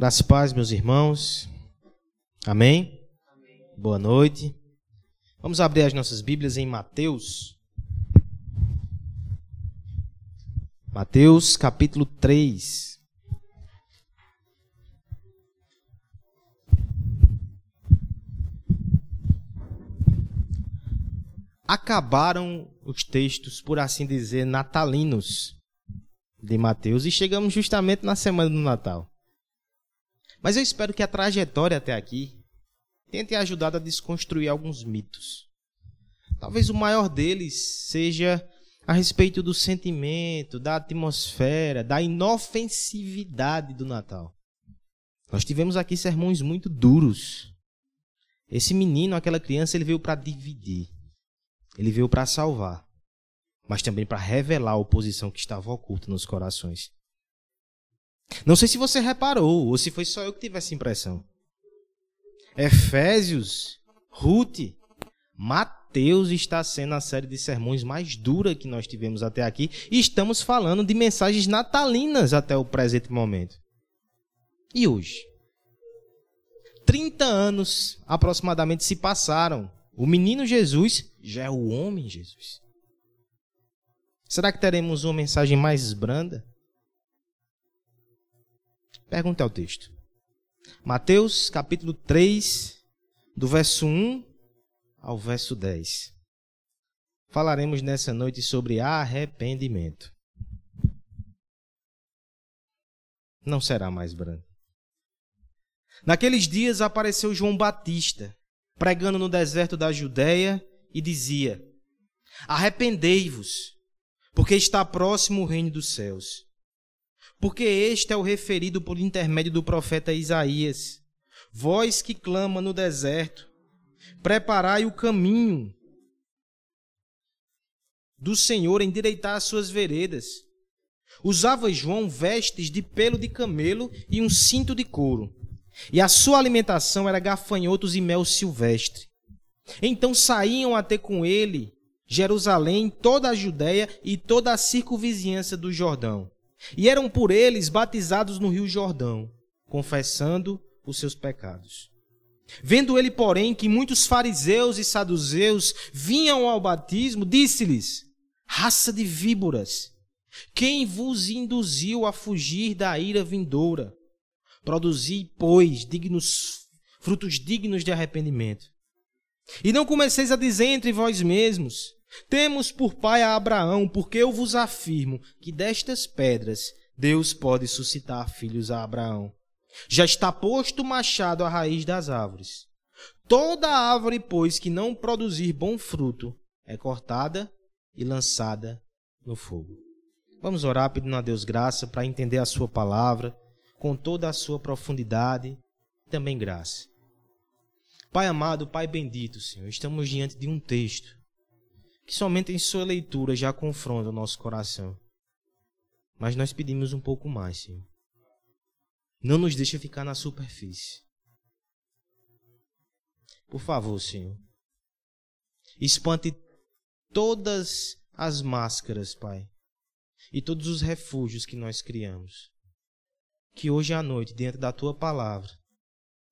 Graças e paz, meus irmãos. Amém? Amém? Boa noite. Vamos abrir as nossas Bíblias em Mateus. Mateus capítulo 3. Acabaram os textos, por assim dizer, natalinos de Mateus e chegamos justamente na semana do Natal. Mas eu espero que a trajetória até aqui tenha te ajudado a desconstruir alguns mitos. Talvez o maior deles seja a respeito do sentimento, da atmosfera, da inofensividade do Natal. Nós tivemos aqui sermões muito duros. Esse menino, aquela criança, ele veio para dividir. Ele veio para salvar, mas também para revelar a oposição que estava oculta nos corações. Não sei se você reparou ou se foi só eu que tive essa impressão. Efésios, Ruth, Mateus está sendo a série de sermões mais dura que nós tivemos até aqui e estamos falando de mensagens natalinas até o presente momento. E hoje? 30 anos aproximadamente se passaram. O menino Jesus já é o homem Jesus. Será que teremos uma mensagem mais branda? Pergunta ao texto. Mateus capítulo 3, do verso 1 ao verso 10. Falaremos nessa noite sobre arrependimento. Não será mais branco. Naqueles dias apareceu João Batista, pregando no deserto da Judéia, e dizia: Arrependei-vos, porque está próximo o reino dos céus porque este é o referido por intermédio do profeta Isaías. Voz que clama no deserto, preparai o caminho do Senhor, endireitar as suas veredas. Usava João vestes de pelo de camelo e um cinto de couro, e a sua alimentação era gafanhotos e mel silvestre. Então saíam a ter com ele Jerusalém, toda a Judéia e toda a circunvizinhança do Jordão e eram por eles batizados no rio Jordão, confessando os seus pecados. Vendo ele, porém, que muitos fariseus e saduceus vinham ao batismo, disse-lhes: Raça de víboras, quem vos induziu a fugir da ira vindoura? Produzi, pois, dignos, frutos dignos de arrependimento. E não comeceis a dizer entre vós mesmos: temos por pai a Abraão, porque eu vos afirmo que destas pedras Deus pode suscitar filhos a Abraão. Já está posto o machado à raiz das árvores. Toda árvore, pois, que não produzir bom fruto, é cortada e lançada no fogo. Vamos orar pedindo a Deus graça para entender a Sua palavra com toda a sua profundidade e também graça. Pai amado, Pai bendito, Senhor, estamos diante de um texto que somente em sua leitura já confronta o nosso coração. Mas nós pedimos um pouco mais, Senhor. Não nos deixe ficar na superfície. Por favor, Senhor. Espante todas as máscaras, Pai, e todos os refúgios que nós criamos. Que hoje à noite, diante da tua palavra,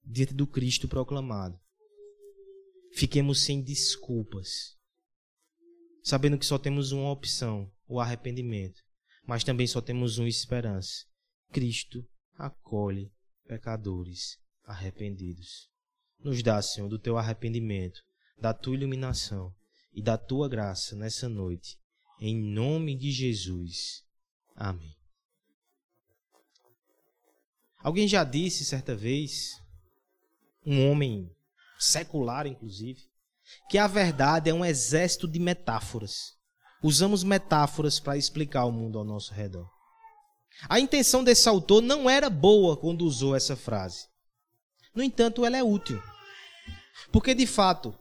diante do Cristo proclamado, fiquemos sem desculpas sabendo que só temos uma opção, o arrependimento, mas também só temos uma esperança. Cristo acolhe pecadores arrependidos. Nos dá, Senhor, do teu arrependimento, da tua iluminação e da tua graça nessa noite. Em nome de Jesus. Amém. Alguém já disse certa vez, um homem secular inclusive, que a verdade é um exército de metáforas. Usamos metáforas para explicar o mundo ao nosso redor. A intenção desse autor não era boa quando usou essa frase. No entanto, ela é útil. Porque, de fato,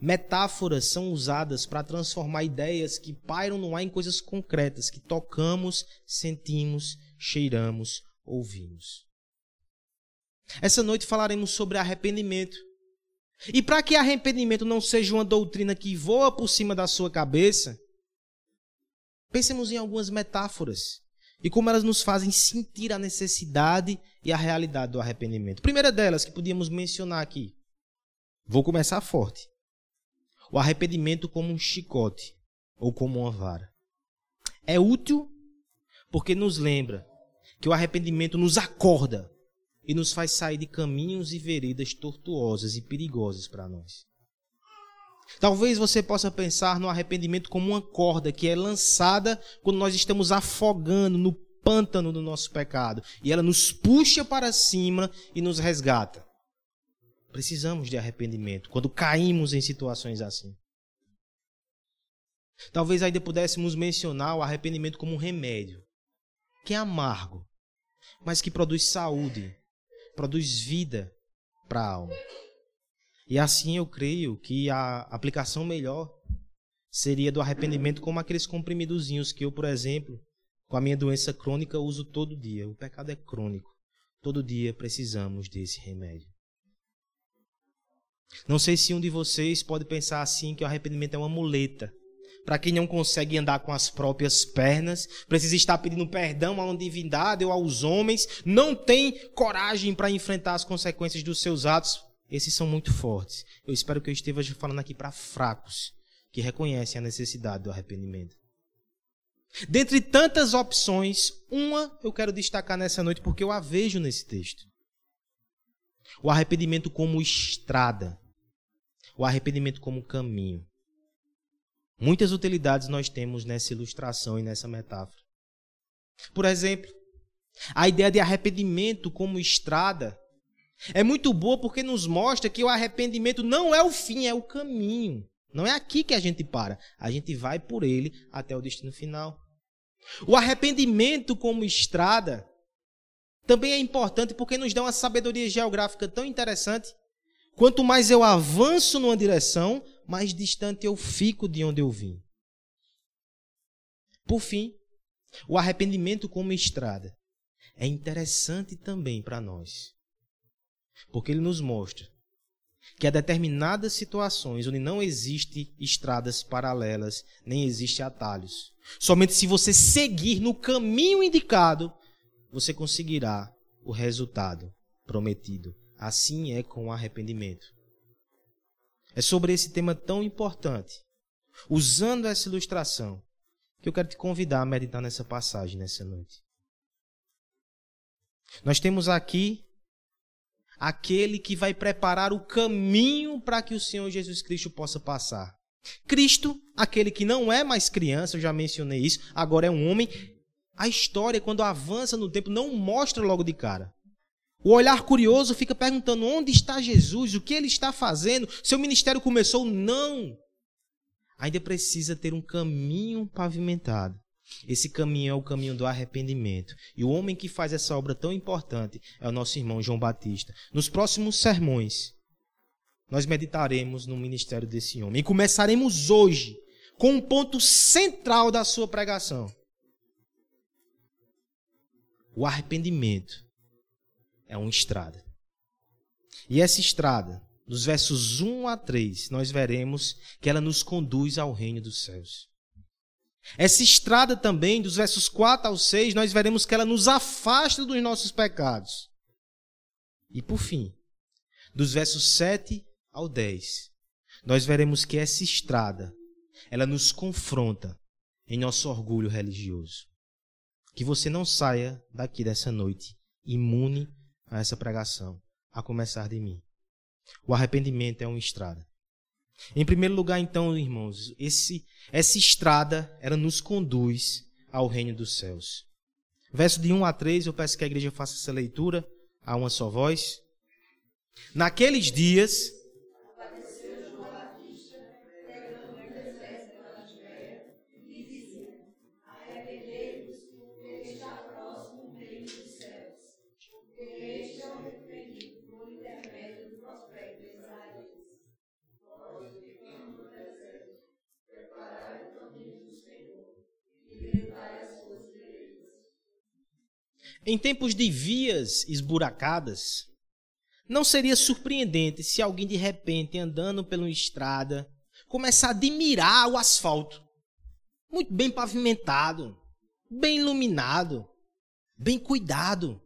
metáforas são usadas para transformar ideias que pairam no ar em coisas concretas que tocamos, sentimos, cheiramos, ouvimos. Essa noite falaremos sobre arrependimento. E para que arrependimento não seja uma doutrina que voa por cima da sua cabeça, pensemos em algumas metáforas e como elas nos fazem sentir a necessidade e a realidade do arrependimento. Primeira delas que podíamos mencionar aqui. Vou começar forte. O arrependimento como um chicote ou como uma vara. É útil porque nos lembra que o arrependimento nos acorda e nos faz sair de caminhos e veredas tortuosas e perigosas para nós. Talvez você possa pensar no arrependimento como uma corda que é lançada quando nós estamos afogando no pântano do nosso pecado e ela nos puxa para cima e nos resgata. Precisamos de arrependimento quando caímos em situações assim. Talvez ainda pudéssemos mencionar o arrependimento como um remédio, que é amargo, mas que produz saúde, produz vida para a alma. E assim eu creio que a aplicação melhor seria do arrependimento como aqueles comprimidozinhos que eu, por exemplo, com a minha doença crônica, uso todo dia. O pecado é crônico. Todo dia precisamos desse remédio. Não sei se um de vocês pode pensar assim que o arrependimento é uma muleta. Para quem não consegue andar com as próprias pernas, precisa estar pedindo perdão a uma divindade ou aos homens, não tem coragem para enfrentar as consequências dos seus atos. Esses são muito fortes. Eu espero que eu esteja falando aqui para fracos, que reconhecem a necessidade do arrependimento. Dentre tantas opções, uma eu quero destacar nessa noite porque eu a vejo nesse texto. O arrependimento como estrada. O arrependimento como caminho. Muitas utilidades nós temos nessa ilustração e nessa metáfora. Por exemplo, a ideia de arrependimento como estrada é muito boa porque nos mostra que o arrependimento não é o fim, é o caminho. Não é aqui que a gente para. A gente vai por ele até o destino final. O arrependimento como estrada também é importante porque nos dá uma sabedoria geográfica tão interessante. Quanto mais eu avanço numa direção, mais distante eu fico de onde eu vim. Por fim, o arrependimento como estrada é interessante também para nós. Porque ele nos mostra que há determinadas situações onde não existe estradas paralelas, nem existe atalhos. Somente se você seguir no caminho indicado, você conseguirá o resultado prometido. Assim é com o arrependimento. É sobre esse tema tão importante, usando essa ilustração, que eu quero te convidar a meditar nessa passagem nessa noite. Nós temos aqui aquele que vai preparar o caminho para que o Senhor Jesus Cristo possa passar. Cristo, aquele que não é mais criança, eu já mencionei isso, agora é um homem. A história, quando avança no tempo, não mostra logo de cara. O olhar curioso fica perguntando onde está Jesus, o que ele está fazendo, seu ministério começou? Não. Ainda precisa ter um caminho pavimentado. Esse caminho é o caminho do arrependimento. E o homem que faz essa obra tão importante é o nosso irmão João Batista. Nos próximos sermões, nós meditaremos no ministério desse homem. E começaremos hoje com um ponto central da sua pregação: o arrependimento é uma estrada. E essa estrada, dos versos 1 a 3, nós veremos que ela nos conduz ao reino dos céus. Essa estrada também, dos versos 4 ao 6, nós veremos que ela nos afasta dos nossos pecados. E por fim, dos versos 7 ao 10, nós veremos que essa estrada, ela nos confronta em nosso orgulho religioso. Que você não saia daqui dessa noite imune a essa pregação, a começar de mim. O arrependimento é uma estrada. Em primeiro lugar, então, irmãos, esse, essa estrada, ela nos conduz ao reino dos céus. Verso de 1 a 3, eu peço que a igreja faça essa leitura a uma só voz. Naqueles dias, Em tempos de vias esburacadas, não seria surpreendente se alguém de repente andando pela estrada começar a admirar o asfalto, muito bem pavimentado, bem iluminado, bem cuidado.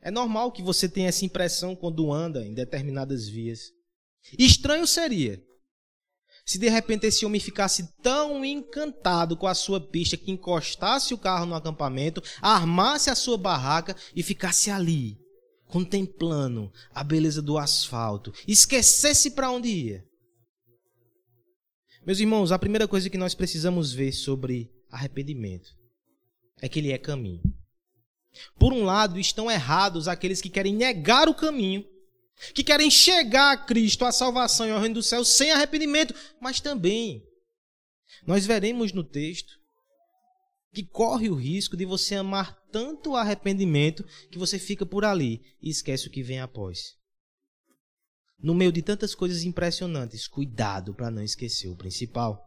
É normal que você tenha essa impressão quando anda em determinadas vias. Estranho seria se de repente esse homem ficasse tão encantado com a sua pista que encostasse o carro no acampamento, armasse a sua barraca e ficasse ali, contemplando a beleza do asfalto, esquecesse para onde ia. Meus irmãos, a primeira coisa que nós precisamos ver sobre arrependimento é que ele é caminho. Por um lado, estão errados aqueles que querem negar o caminho que querem chegar a Cristo, a salvação e ao reino do céu sem arrependimento, mas também nós veremos no texto que corre o risco de você amar tanto o arrependimento que você fica por ali e esquece o que vem após. No meio de tantas coisas impressionantes, cuidado para não esquecer o principal.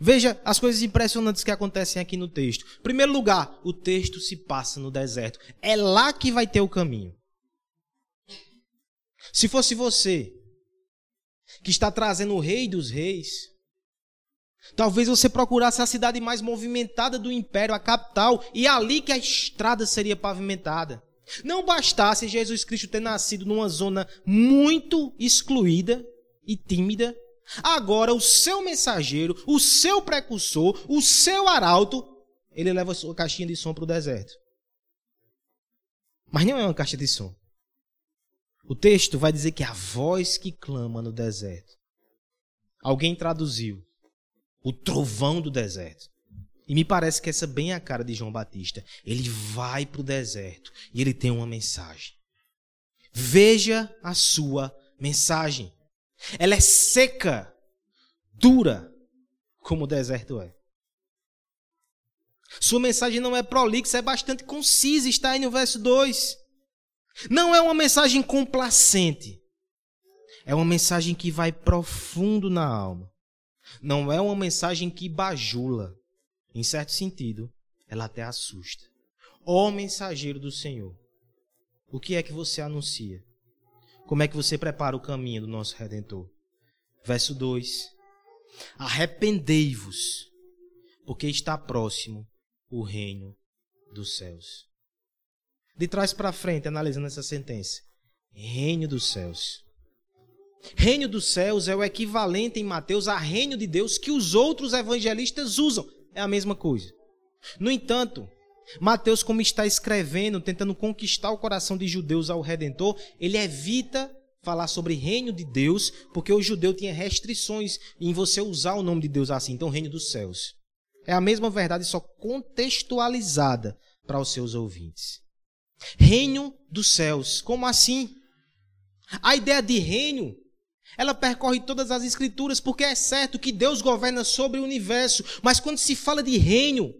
Veja as coisas impressionantes que acontecem aqui no texto. Em primeiro lugar, o texto se passa no deserto. É lá que vai ter o caminho. Se fosse você que está trazendo o rei dos reis, talvez você procurasse a cidade mais movimentada do império, a capital, e ali que a estrada seria pavimentada. Não bastasse Jesus Cristo ter nascido numa zona muito excluída e tímida, agora o seu mensageiro, o seu precursor, o seu arauto, ele leva a sua caixinha de som para o deserto. Mas não é uma caixa de som. O texto vai dizer que é a voz que clama no deserto. Alguém traduziu o trovão do deserto. E me parece que essa é bem a cara de João Batista. Ele vai para o deserto e ele tem uma mensagem. Veja a sua mensagem. Ela é seca, dura, como o deserto é. Sua mensagem não é prolixa, é bastante concisa, está aí no verso 2. Não é uma mensagem complacente. É uma mensagem que vai profundo na alma. Não é uma mensagem que bajula. Em certo sentido, ela até assusta. Ó mensageiro do Senhor, o que é que você anuncia? Como é que você prepara o caminho do nosso Redentor? Verso 2: Arrependei-vos, porque está próximo o reino dos céus de trás para frente, analisando essa sentença. Reino dos céus. Reino dos céus é o equivalente em Mateus a reino de Deus que os outros evangelistas usam. É a mesma coisa. No entanto, Mateus, como está escrevendo, tentando conquistar o coração de judeus ao Redentor, ele evita falar sobre reino de Deus, porque o judeu tinha restrições em você usar o nome de Deus assim. Então, reino dos céus. É a mesma verdade, só contextualizada para os seus ouvintes. Reino dos céus. Como assim? A ideia de reino, ela percorre todas as escrituras, porque é certo que Deus governa sobre o universo, mas quando se fala de reino,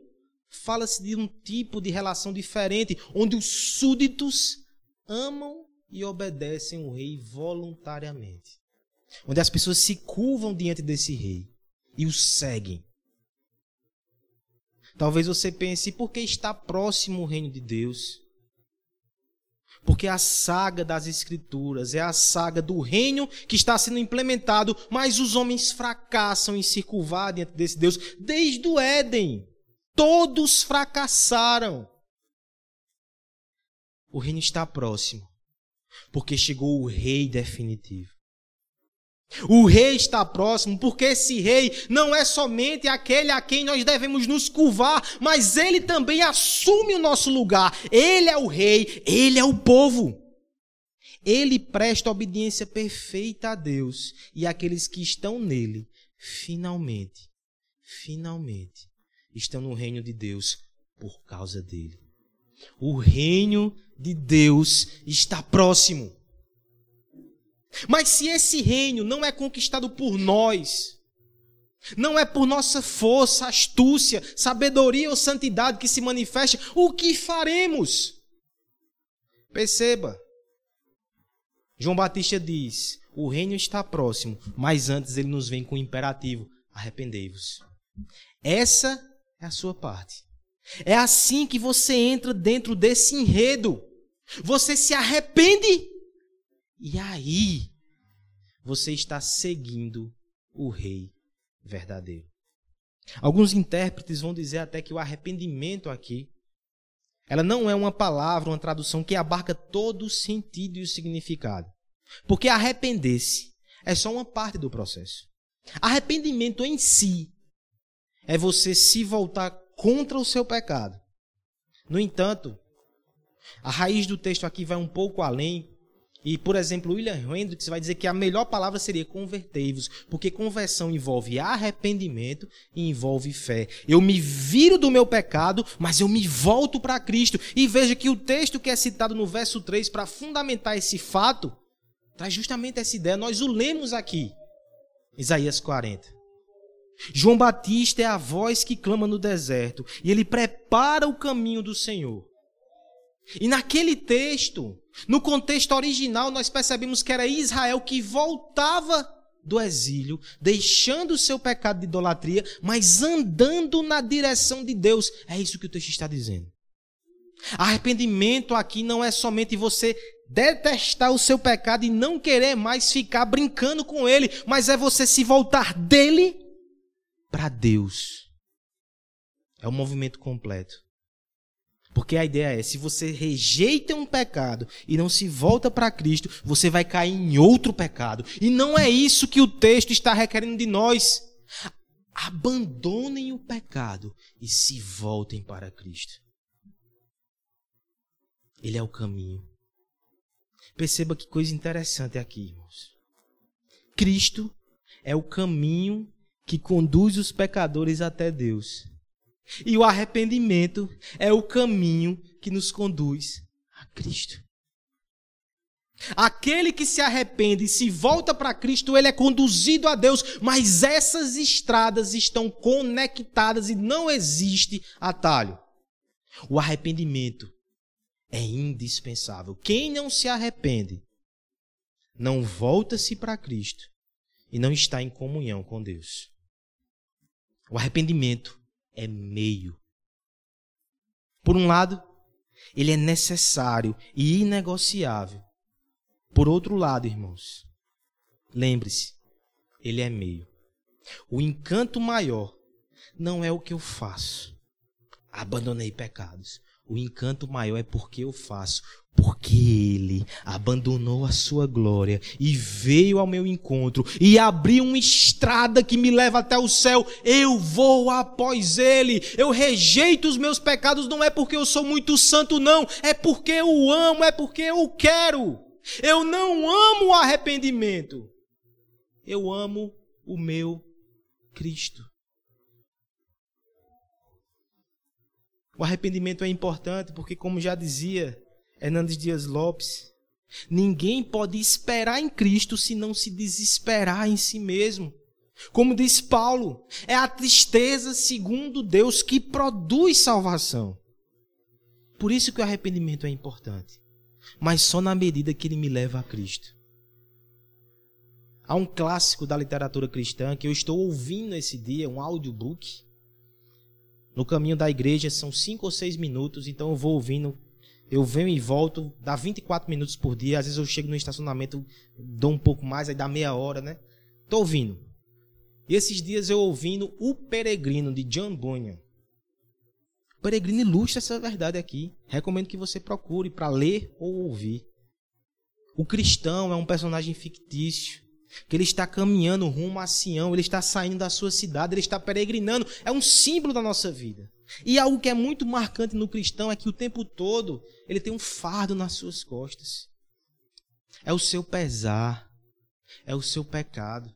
fala-se de um tipo de relação diferente, onde os súditos amam e obedecem o rei voluntariamente. Onde as pessoas se curvam diante desse rei e o seguem. Talvez você pense, por que está próximo o reino de Deus? Porque a saga das Escrituras é a saga do reino que está sendo implementado, mas os homens fracassam em se curvar diante desse Deus desde o Éden. Todos fracassaram. O reino está próximo, porque chegou o rei definitivo. O rei está próximo, porque esse rei não é somente aquele a quem nós devemos nos curvar, mas ele também assume o nosso lugar. Ele é o rei, ele é o povo. Ele presta obediência perfeita a Deus e aqueles que estão nele, finalmente, finalmente, estão no reino de Deus por causa dele. O reino de Deus está próximo. Mas se esse reino não é conquistado por nós, não é por nossa força, astúcia, sabedoria ou santidade que se manifesta, o que faremos? Perceba. João Batista diz: o reino está próximo, mas antes ele nos vem com o imperativo: arrependei-vos. Essa é a sua parte. É assim que você entra dentro desse enredo. Você se arrepende e aí, você está seguindo o Rei verdadeiro. Alguns intérpretes vão dizer até que o arrependimento aqui, ela não é uma palavra, uma tradução que abarca todo o sentido e o significado. Porque arrepender-se é só uma parte do processo. Arrependimento em si é você se voltar contra o seu pecado. No entanto, a raiz do texto aqui vai um pouco além. E, por exemplo, William Hendricks vai dizer que a melhor palavra seria convertei-vos, porque conversão envolve arrependimento e envolve fé. Eu me viro do meu pecado, mas eu me volto para Cristo. E veja que o texto que é citado no verso 3 para fundamentar esse fato traz justamente essa ideia. Nós o lemos aqui. Isaías 40. João Batista é a voz que clama no deserto e ele prepara o caminho do Senhor. E naquele texto, no contexto original, nós percebemos que era Israel que voltava do exílio, deixando o seu pecado de idolatria, mas andando na direção de Deus. É isso que o texto está dizendo. Arrependimento aqui não é somente você detestar o seu pecado e não querer mais ficar brincando com ele, mas é você se voltar dele para Deus. É o movimento completo. Porque a ideia é, se você rejeita um pecado e não se volta para Cristo, você vai cair em outro pecado. E não é isso que o texto está requerendo de nós. Abandonem o pecado e se voltem para Cristo. Ele é o caminho. Perceba que coisa interessante aqui, irmãos. Cristo é o caminho que conduz os pecadores até Deus. E o arrependimento é o caminho que nos conduz a Cristo. Aquele que se arrepende e se volta para Cristo, ele é conduzido a Deus, mas essas estradas estão conectadas e não existe atalho. O arrependimento é indispensável. Quem não se arrepende não volta-se para Cristo e não está em comunhão com Deus. O arrependimento é meio. Por um lado, ele é necessário e inegociável. Por outro lado, irmãos, lembre-se, ele é meio. O encanto maior não é o que eu faço. Abandonei pecados. O encanto maior é porque eu faço, porque ele abandonou a sua glória e veio ao meu encontro e abriu uma estrada que me leva até o céu. Eu vou após ele. Eu rejeito os meus pecados não é porque eu sou muito santo não, é porque eu amo, é porque eu quero. Eu não amo o arrependimento. Eu amo o meu Cristo. O arrependimento é importante porque, como já dizia Hernandes Dias Lopes, ninguém pode esperar em Cristo se não se desesperar em si mesmo. Como diz Paulo, é a tristeza segundo Deus que produz salvação. Por isso que o arrependimento é importante, mas só na medida que ele me leva a Cristo. Há um clássico da literatura cristã que eu estou ouvindo esse dia, um audiobook, no caminho da igreja são cinco ou seis minutos, então eu vou ouvindo. Eu venho e volto, dá 24 minutos por dia. Às vezes eu chego no estacionamento, dou um pouco mais, aí dá meia hora, né? Tô ouvindo. E esses dias eu ouvindo O Peregrino, de John Bunyan. O Peregrino ilustra essa verdade aqui. Recomendo que você procure para ler ou ouvir. O cristão é um personagem fictício que ele está caminhando rumo a Sião, ele está saindo da sua cidade, ele está peregrinando, é um símbolo da nossa vida. E algo que é muito marcante no cristão é que o tempo todo ele tem um fardo nas suas costas. É o seu pesar, é o seu pecado.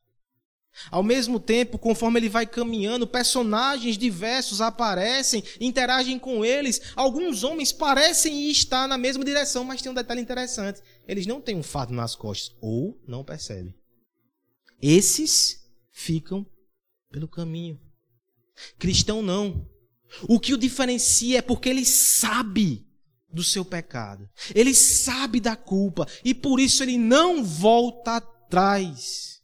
Ao mesmo tempo, conforme ele vai caminhando, personagens diversos aparecem, interagem com eles. Alguns homens parecem estar na mesma direção, mas tem um detalhe interessante: eles não têm um fardo nas costas, ou não percebem. Esses ficam pelo caminho. Cristão não. O que o diferencia é porque ele sabe do seu pecado. Ele sabe da culpa e por isso ele não volta atrás.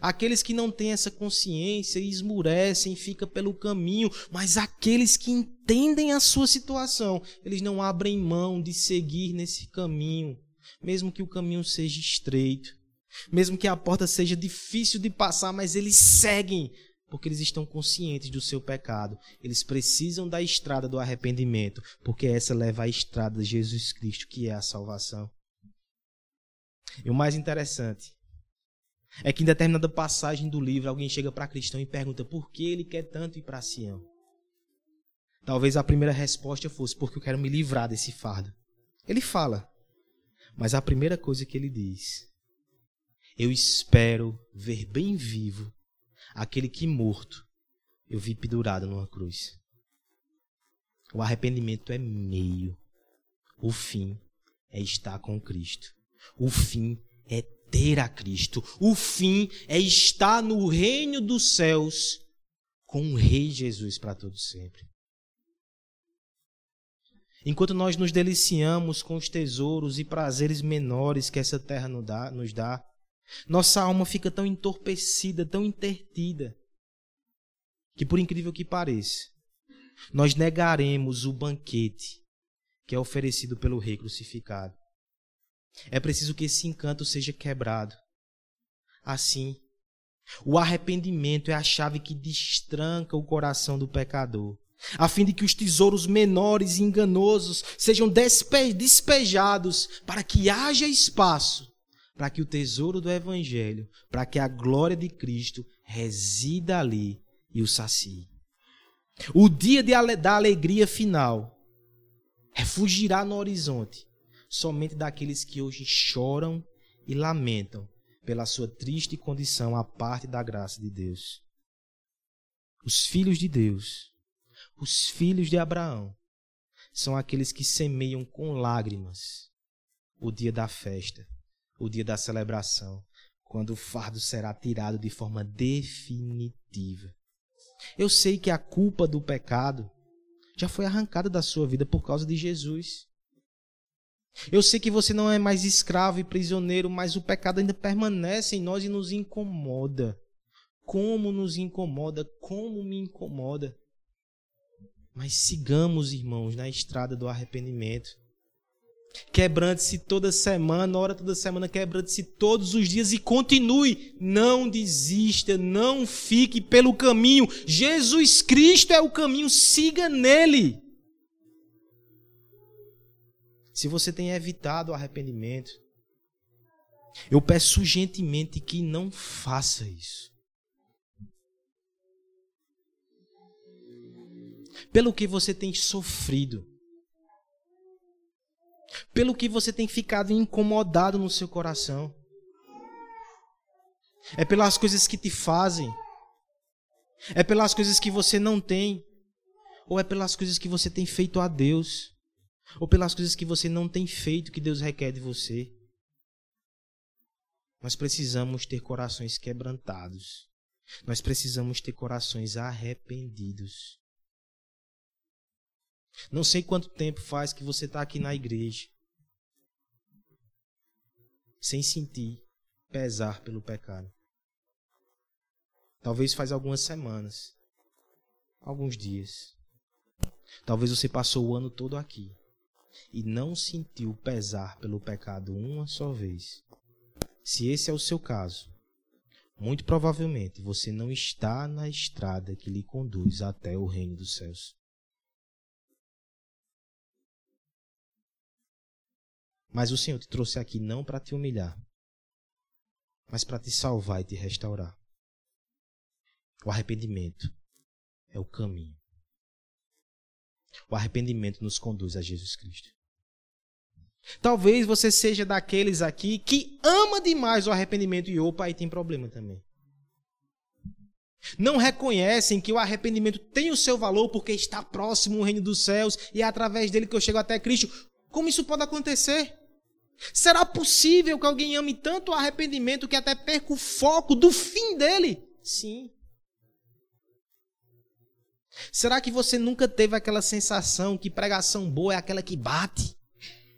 Aqueles que não têm essa consciência esmurecem, fica pelo caminho, mas aqueles que entendem a sua situação, eles não abrem mão de seguir nesse caminho, mesmo que o caminho seja estreito. Mesmo que a porta seja difícil de passar, mas eles seguem porque eles estão conscientes do seu pecado. Eles precisam da estrada do arrependimento, porque essa leva à estrada de Jesus Cristo, que é a salvação. E o mais interessante é que em determinada passagem do livro alguém chega para cristão e pergunta por que ele quer tanto ir para Sião. Talvez a primeira resposta fosse porque eu quero me livrar desse fardo. Ele fala, mas a primeira coisa que ele diz: Eu espero ver bem vivo aquele que morto eu vi pendurado numa cruz. O arrependimento é meio. O fim é estar com Cristo. O fim é ter a Cristo. O fim é estar no reino dos céus com o Rei Jesus para todo sempre. Enquanto nós nos deliciamos com os tesouros e prazeres menores que essa terra nos dá, nos dá nossa alma fica tão entorpecida, tão intertida, que por incrível que pareça, nós negaremos o banquete que é oferecido pelo Rei crucificado. É preciso que esse encanto seja quebrado. Assim, o arrependimento é a chave que destranca o coração do pecador, a fim de que os tesouros menores e enganosos sejam despejados para que haja espaço para que o tesouro do Evangelho, para que a glória de Cristo resida ali e o sacie. O dia da alegria final refugirá no horizonte somente daqueles que hoje choram e lamentam pela sua triste condição à parte da graça de Deus. Os filhos de Deus, os filhos de Abraão, são aqueles que semeiam com lágrimas o dia da festa o dia da celebração, quando o fardo será tirado de forma definitiva. Eu sei que a culpa do pecado já foi arrancada da sua vida por causa de Jesus. Eu sei que você não é mais escravo e prisioneiro, mas o pecado ainda permanece em nós e nos incomoda. Como nos incomoda, como me incomoda. Mas sigamos, irmãos, na estrada do arrependimento. Quebrante-se toda semana, ora toda semana, quebrante-se todos os dias e continue. Não desista, não fique pelo caminho. Jesus Cristo é o caminho, siga nele. Se você tem evitado o arrependimento, eu peço gentilmente que não faça isso. Pelo que você tem sofrido pelo que você tem ficado incomodado no seu coração. É pelas coisas que te fazem. É pelas coisas que você não tem. Ou é pelas coisas que você tem feito a Deus. Ou pelas coisas que você não tem feito que Deus requer de você. Nós precisamos ter corações quebrantados. Nós precisamos ter corações arrependidos. Não sei quanto tempo faz que você está aqui na igreja sem sentir pesar pelo pecado. Talvez faz algumas semanas, alguns dias. Talvez você passou o ano todo aqui e não sentiu pesar pelo pecado uma só vez. Se esse é o seu caso, muito provavelmente você não está na estrada que lhe conduz até o reino dos céus. Mas o Senhor te trouxe aqui não para te humilhar, mas para te salvar e te restaurar. O arrependimento é o caminho. O arrependimento nos conduz a Jesus Cristo. Talvez você seja daqueles aqui que ama demais o arrependimento e opa, aí tem problema também. Não reconhecem que o arrependimento tem o seu valor porque está próximo o reino dos céus e é através dele que eu chego até Cristo. Como isso pode acontecer? Será possível que alguém ame tanto o arrependimento que até perca o foco do fim dele? Sim. Será que você nunca teve aquela sensação que pregação boa é aquela que bate?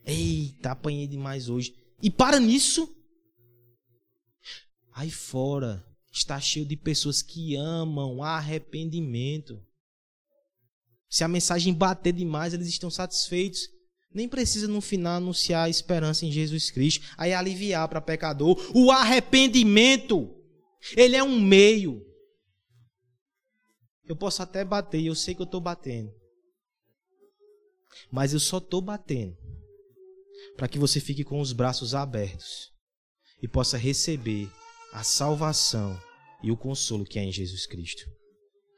Eita, apanhei demais hoje. E para nisso? Aí fora está cheio de pessoas que amam arrependimento. Se a mensagem bater demais, eles estão satisfeitos. Nem precisa no final anunciar a esperança em Jesus Cristo, aí aliviar para pecador. O arrependimento, ele é um meio. Eu posso até bater eu sei que eu estou batendo. Mas eu só estou batendo para que você fique com os braços abertos e possa receber a salvação e o consolo que é em Jesus Cristo.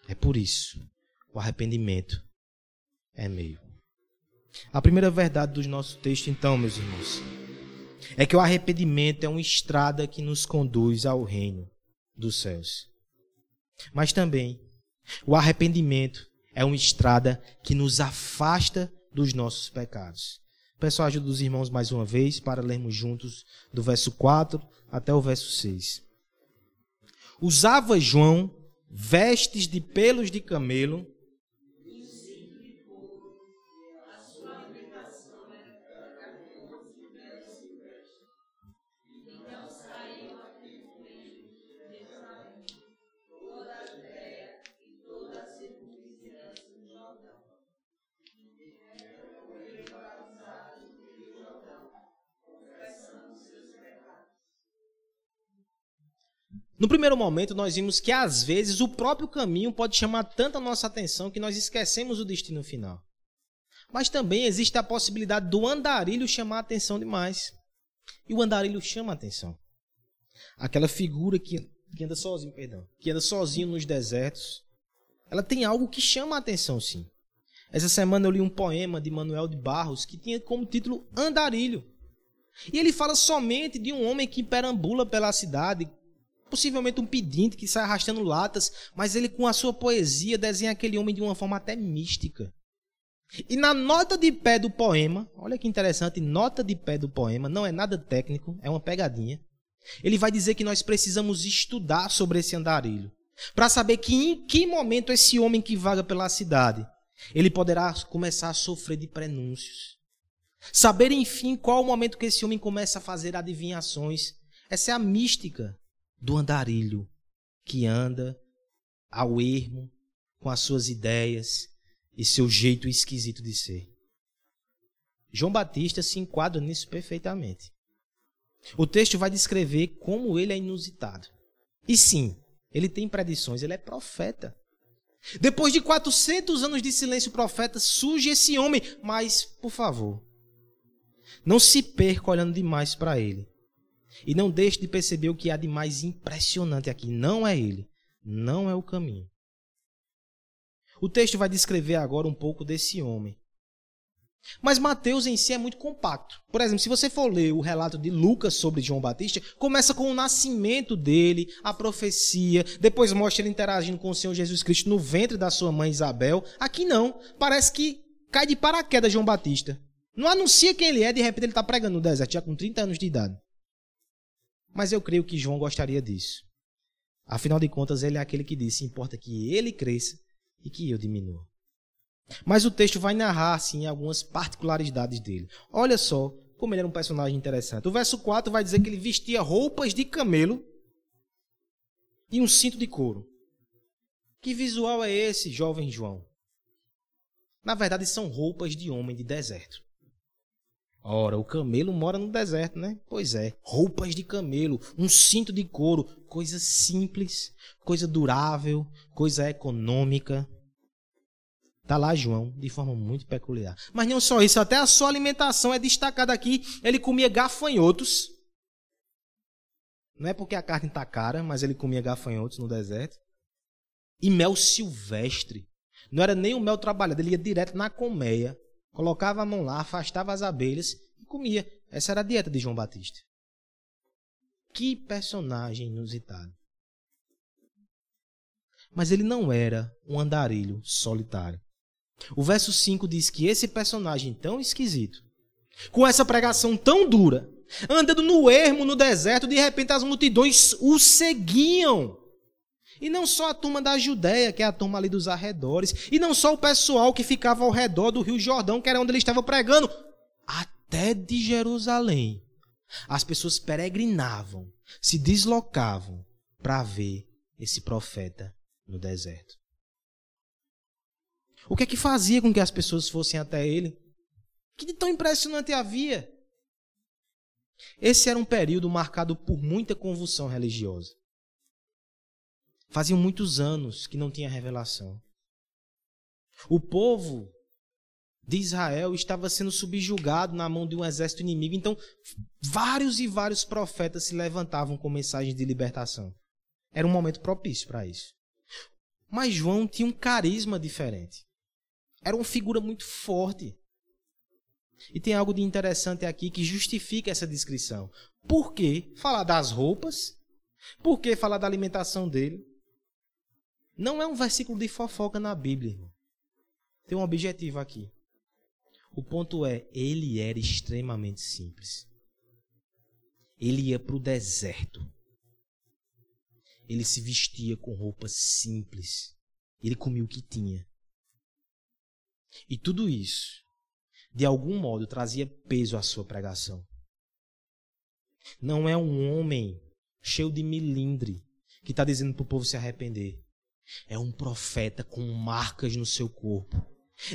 É por isso o arrependimento é meio. A primeira verdade do nosso texto, então, meus irmãos, é que o arrependimento é uma estrada que nos conduz ao reino dos céus. Mas também, o arrependimento é uma estrada que nos afasta dos nossos pecados. Peço a ajuda dos irmãos mais uma vez para lermos juntos do verso 4 até o verso 6. Usava João vestes de pelos de camelo No primeiro momento, nós vimos que às vezes o próprio caminho pode chamar tanta nossa atenção que nós esquecemos o destino final. Mas também existe a possibilidade do andarilho chamar a atenção demais. E o andarilho chama a atenção. Aquela figura que, que anda sozinho, perdão, que anda sozinho nos desertos, ela tem algo que chama a atenção, sim. Essa semana eu li um poema de Manuel de Barros que tinha como título Andarilho. E ele fala somente de um homem que perambula pela cidade possivelmente um pedinte que sai arrastando latas, mas ele com a sua poesia desenha aquele homem de uma forma até mística. E na nota de pé do poema, olha que interessante, nota de pé do poema, não é nada técnico, é uma pegadinha. Ele vai dizer que nós precisamos estudar sobre esse andarilho, para saber que em que momento esse homem que vaga pela cidade, ele poderá começar a sofrer de prenúncios. Saber, enfim, qual o momento que esse homem começa a fazer adivinhações. Essa é a mística do andarilho que anda ao ermo com as suas ideias e seu jeito esquisito de ser. João Batista se enquadra nisso perfeitamente. O texto vai descrever como ele é inusitado. E sim, ele tem predições, ele é profeta. Depois de 400 anos de silêncio profeta, surge esse homem, mas, por favor, não se perca olhando demais para ele. E não deixe de perceber o que há de mais impressionante aqui. Não é ele, não é o caminho. O texto vai descrever agora um pouco desse homem. Mas Mateus em si é muito compacto. Por exemplo, se você for ler o relato de Lucas sobre João Batista, começa com o nascimento dele, a profecia, depois mostra ele interagindo com o Senhor Jesus Cristo no ventre da sua mãe Isabel. Aqui não, parece que cai de paraquedas João Batista. Não anuncia quem ele é, de repente ele está pregando no deserto, já com 30 anos de idade. Mas eu creio que João gostaria disso. Afinal de contas, ele é aquele que disse: importa que ele cresça e que eu diminua. Mas o texto vai narrar, sim, algumas particularidades dele. Olha só como ele era um personagem interessante. O verso 4 vai dizer que ele vestia roupas de camelo e um cinto de couro. Que visual é esse, jovem João? Na verdade, são roupas de homem de deserto. Ora, o camelo mora no deserto, né? Pois é. Roupas de camelo, um cinto de couro, coisa simples, coisa durável, coisa econômica. Tá lá João, de forma muito peculiar. Mas não só isso, até a sua alimentação é destacada aqui. Ele comia gafanhotos. Não é porque a carne está cara, mas ele comia gafanhotos no deserto. E mel silvestre. Não era nem o mel trabalhado, ele ia direto na colmeia colocava a mão lá, afastava as abelhas e comia. Essa era a dieta de João Batista. Que personagem inusitado. Mas ele não era um andarilho solitário. O verso 5 diz que esse personagem tão esquisito, com essa pregação tão dura, andando no ermo, no deserto, de repente as multidões o seguiam. E não só a turma da Judéia, que é a turma ali dos arredores, e não só o pessoal que ficava ao redor do Rio Jordão, que era onde ele estava pregando, até de Jerusalém. As pessoas peregrinavam, se deslocavam para ver esse profeta no deserto. O que é que fazia com que as pessoas fossem até ele? Que de tão impressionante havia? Esse era um período marcado por muita convulsão religiosa. Faziam muitos anos que não tinha revelação. O povo de Israel estava sendo subjugado na mão de um exército inimigo. Então, vários e vários profetas se levantavam com mensagens de libertação. Era um momento propício para isso. Mas João tinha um carisma diferente. Era uma figura muito forte. E tem algo de interessante aqui que justifica essa descrição. Por que falar das roupas? Por que falar da alimentação dele? Não é um versículo de fofoca na Bíblia. Irmão. Tem um objetivo aqui. O ponto é, ele era extremamente simples. Ele ia para o deserto. Ele se vestia com roupas simples. Ele comia o que tinha. E tudo isso, de algum modo, trazia peso à sua pregação. Não é um homem cheio de milindre que está dizendo para o povo se arrepender. É um profeta com marcas no seu corpo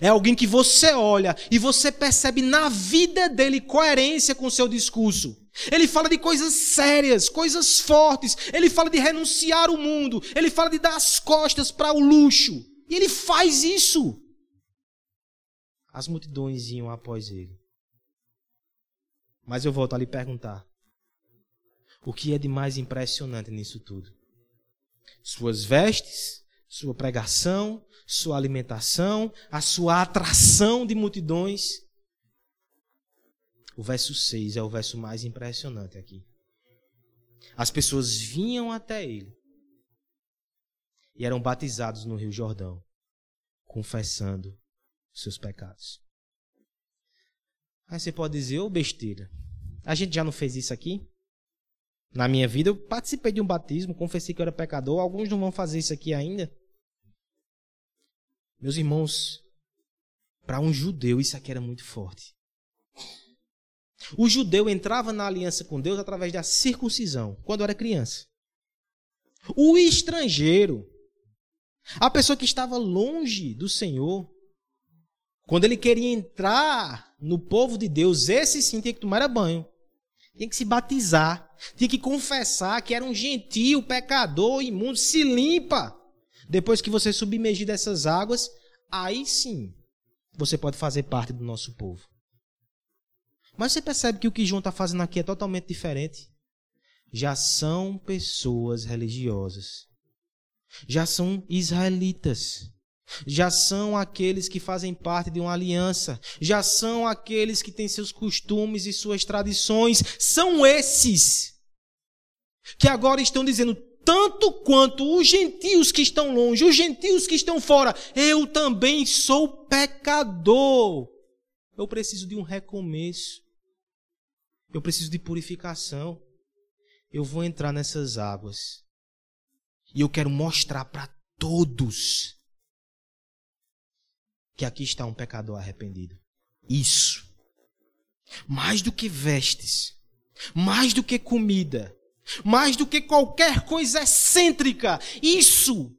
é alguém que você olha e você percebe na vida dele coerência com o seu discurso. Ele fala de coisas sérias, coisas fortes. Ele fala de renunciar o mundo. Ele fala de dar as costas para o luxo. E ele faz isso. As multidões iam após ele. Mas eu volto a lhe perguntar: o que é de mais impressionante nisso tudo? Suas vestes, sua pregação, sua alimentação, a sua atração de multidões. O verso 6 é o verso mais impressionante aqui. As pessoas vinham até ele e eram batizados no Rio Jordão, confessando seus pecados. Aí você pode dizer, ô oh, besteira, a gente já não fez isso aqui? Na minha vida, eu participei de um batismo, confessei que eu era pecador, alguns não vão fazer isso aqui ainda. Meus irmãos, para um judeu isso aqui era muito forte. O judeu entrava na aliança com Deus através da circuncisão, quando era criança. O estrangeiro, a pessoa que estava longe do Senhor, quando ele queria entrar no povo de Deus, esse sim tinha que tomar banho, tinha que se batizar, tinha que confessar que era um gentio, pecador, imundo, se limpa. Depois que você submergir dessas águas, aí sim você pode fazer parte do nosso povo. Mas você percebe que o que João está fazendo aqui é totalmente diferente. Já são pessoas religiosas. Já são israelitas. Já são aqueles que fazem parte de uma aliança. Já são aqueles que têm seus costumes e suas tradições. São esses que agora estão dizendo: tanto quanto os gentios que estão longe, os gentios que estão fora, eu também sou pecador. Eu preciso de um recomeço. Eu preciso de purificação. Eu vou entrar nessas águas. E eu quero mostrar para todos que aqui está um pecador arrependido. Isso. Mais do que vestes, mais do que comida, mais do que qualquer coisa excêntrica. Isso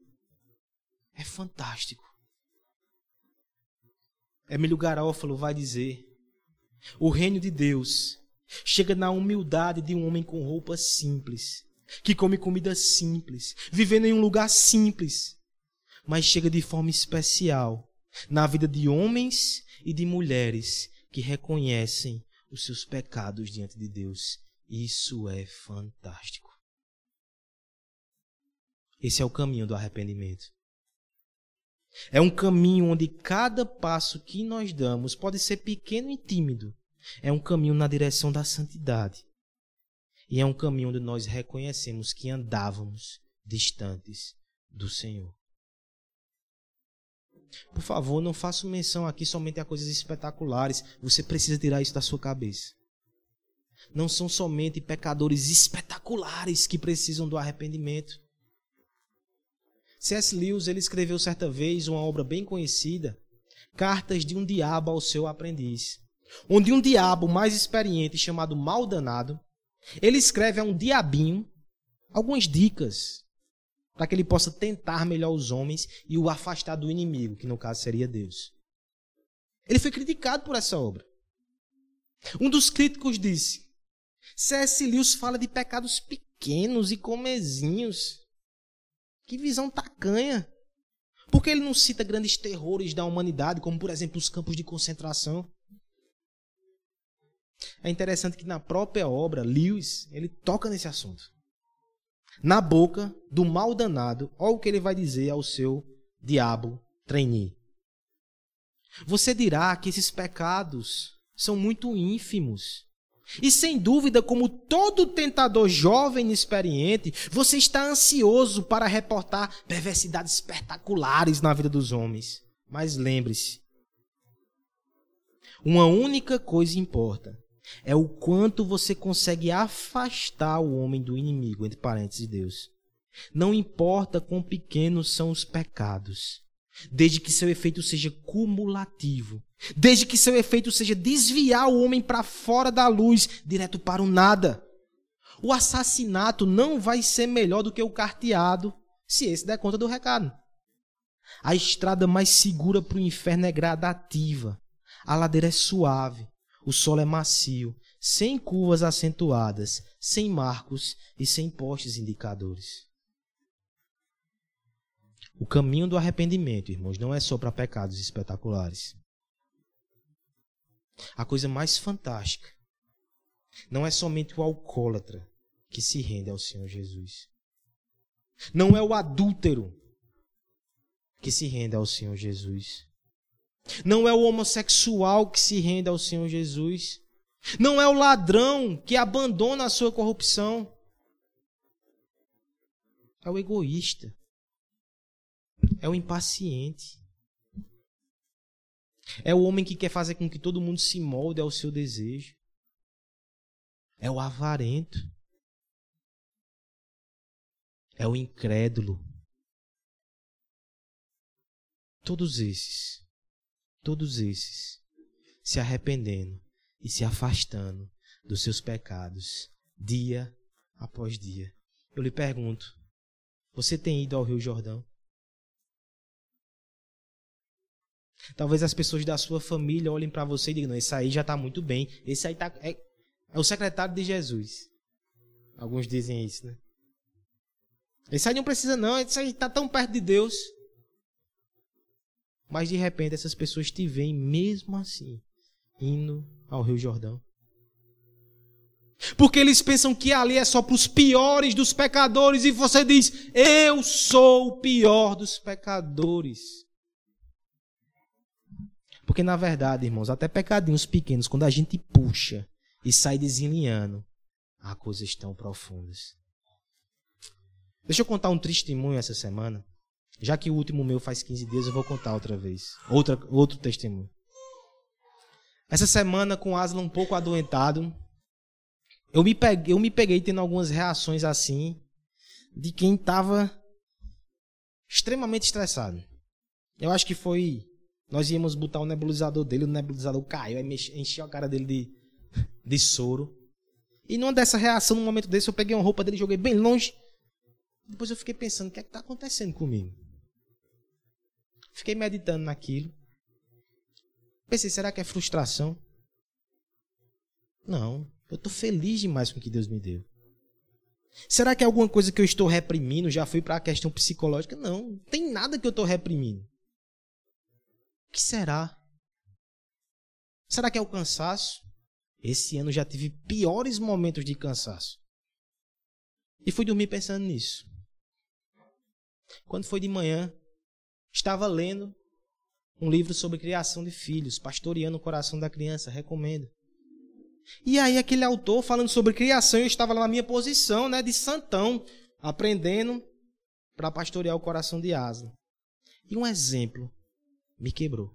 é fantástico. Emílio Garófalo vai dizer: o reino de Deus chega na humildade de um homem com roupas simples, que come comida simples, vivendo em um lugar simples, mas chega de forma especial na vida de homens e de mulheres que reconhecem os seus pecados diante de Deus isso é fantástico. Esse é o caminho do arrependimento. É um caminho onde cada passo que nós damos pode ser pequeno e tímido. É um caminho na direção da santidade. E é um caminho onde nós reconhecemos que andávamos distantes do Senhor. Por favor, não faça menção aqui somente a coisas espetaculares. Você precisa tirar isso da sua cabeça não são somente pecadores espetaculares que precisam do arrependimento. C.S. Lewis ele escreveu certa vez uma obra bem conhecida, Cartas de um Diabo ao seu Aprendiz, onde um diabo mais experiente chamado Maldanado, ele escreve a um diabinho algumas dicas para que ele possa tentar melhor os homens e o afastar do inimigo, que no caso seria Deus. Ele foi criticado por essa obra. Um dos críticos disse: C.S. Lewis fala de pecados pequenos e comezinhos. Que visão tacanha. Por que ele não cita grandes terrores da humanidade, como por exemplo os campos de concentração? É interessante que na própria obra, Lewis, ele toca nesse assunto. Na boca do mal danado, olha o que ele vai dizer ao seu diabo trainee. Você dirá que esses pecados são muito ínfimos. E sem dúvida, como todo tentador jovem e experiente, você está ansioso para reportar perversidades espetaculares na vida dos homens. Mas lembre-se, uma única coisa importa: é o quanto você consegue afastar o homem do inimigo, entre parênteses, de Deus. Não importa quão pequenos são os pecados, desde que seu efeito seja cumulativo, desde que seu efeito seja desviar o homem para fora da luz, direto para o nada. O assassinato não vai ser melhor do que o carteado, se esse der conta do recado. A estrada mais segura para o inferno é gradativa, a ladeira é suave, o solo é macio, sem curvas acentuadas, sem marcos e sem postes indicadores. O caminho do arrependimento, irmãos, não é só para pecados espetaculares. A coisa mais fantástica não é somente o alcoólatra que se rende ao Senhor Jesus. Não é o adúltero que se rende ao Senhor Jesus. Não é o homossexual que se rende ao Senhor Jesus. Não é o ladrão que abandona a sua corrupção. É o egoísta. É o impaciente. É o homem que quer fazer com que todo mundo se molde ao seu desejo. É o avarento. É o incrédulo. Todos esses todos esses se arrependendo e se afastando dos seus pecados dia após dia. Eu lhe pergunto: você tem ido ao Rio Jordão? Talvez as pessoas da sua família olhem para você e digam: não, esse aí já está muito bem. Esse aí tá, é, é o secretário de Jesus. Alguns dizem isso, né? Esse aí não precisa, não. Esse aí está tão perto de Deus. Mas de repente essas pessoas te veem mesmo assim, indo ao Rio Jordão. Porque eles pensam que ali é só para os piores dos pecadores e você diz: Eu sou o pior dos pecadores. Porque na verdade, irmãos, até pecadinhos pequenos, quando a gente puxa e sai desenlinhando, há coisas tão profundas. Deixa eu contar um testemunho essa semana. Já que o último meu faz 15 dias, eu vou contar outra vez. Outra, outro testemunho. Essa semana, com o Aslan um pouco adoentado, eu me, peguei, eu me peguei tendo algumas reações assim, de quem estava extremamente estressado. Eu acho que foi. Nós íamos botar o nebulizador dele, o nebulizador caiu, aí encheu a cara dele de, de soro. E numa dessa reação, num momento desse, eu peguei uma roupa dele joguei bem longe. Depois eu fiquei pensando, o que é que está acontecendo comigo? Fiquei meditando naquilo. Pensei, será que é frustração? Não, eu estou feliz demais com o que Deus me deu. Será que é alguma coisa que eu estou reprimindo? Já fui para a questão psicológica? Não, não tem nada que eu estou reprimindo. Que será? Será que é o cansaço? Esse ano já tive piores momentos de cansaço. E fui dormir pensando nisso. Quando foi de manhã, Estava lendo um livro sobre criação de filhos, pastoreando o coração da criança, recomendo. E aí aquele autor falando sobre criação, eu estava lá na minha posição, né, de santão, aprendendo para pastorear o coração de Asa. E um exemplo me quebrou.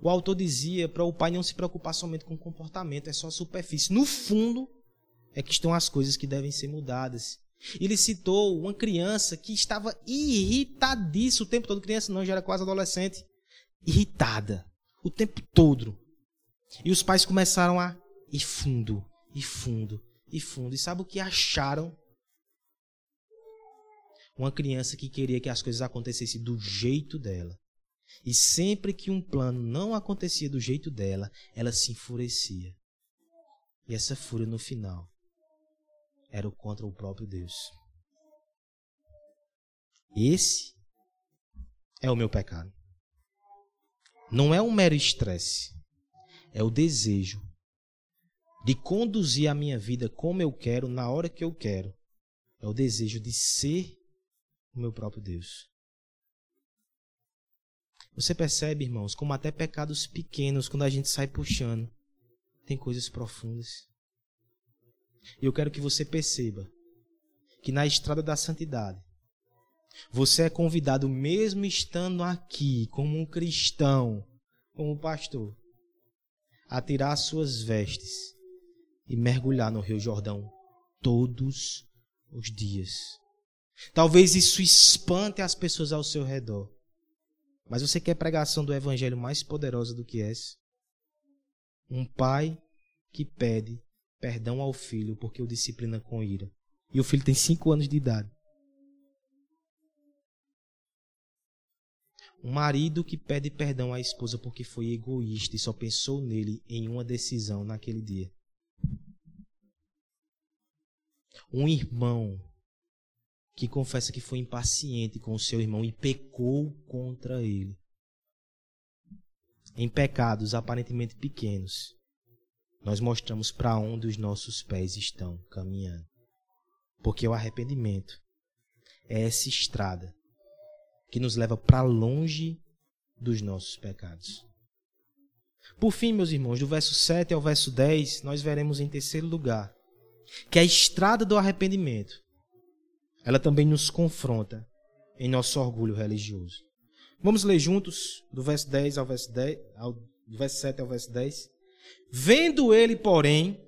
O autor dizia para o pai não se preocupar somente com o comportamento, é só superfície. No fundo é que estão as coisas que devem ser mudadas. Ele citou uma criança que estava irritadíssima o tempo todo. Criança não, já era quase adolescente. Irritada. O tempo todo. E os pais começaram a ir fundo, ir fundo, ir fundo. E sabe o que acharam? Uma criança que queria que as coisas acontecessem do jeito dela. E sempre que um plano não acontecia do jeito dela, ela se enfurecia. E essa fúria no final era contra o próprio Deus. Esse é o meu pecado. Não é um mero estresse, é o desejo de conduzir a minha vida como eu quero, na hora que eu quero. É o desejo de ser o meu próprio Deus. Você percebe, irmãos, como até pecados pequenos, quando a gente sai puxando, tem coisas profundas. E eu quero que você perceba que na estrada da santidade, você é convidado, mesmo estando aqui, como um cristão, como pastor, a tirar as suas vestes e mergulhar no Rio Jordão todos os dias. Talvez isso espante as pessoas ao seu redor. Mas você quer pregação do evangelho mais poderosa do que essa? Um pai que pede perdão ao filho porque o disciplina com ira. E o filho tem cinco anos de idade. Um marido que pede perdão à esposa porque foi egoísta e só pensou nele em uma decisão naquele dia. Um irmão que confessa que foi impaciente com o seu irmão e pecou contra ele. Em pecados aparentemente pequenos, nós mostramos para onde os nossos pés estão caminhando. Porque o arrependimento é essa estrada que nos leva para longe dos nossos pecados. Por fim, meus irmãos, do verso 7 ao verso 10, nós veremos em terceiro lugar que a estrada do arrependimento, ela também nos confronta em nosso orgulho religioso. Vamos ler juntos do verso 10 ao verso 10, ao, do verso 7 ao verso 10. Vendo ele, porém,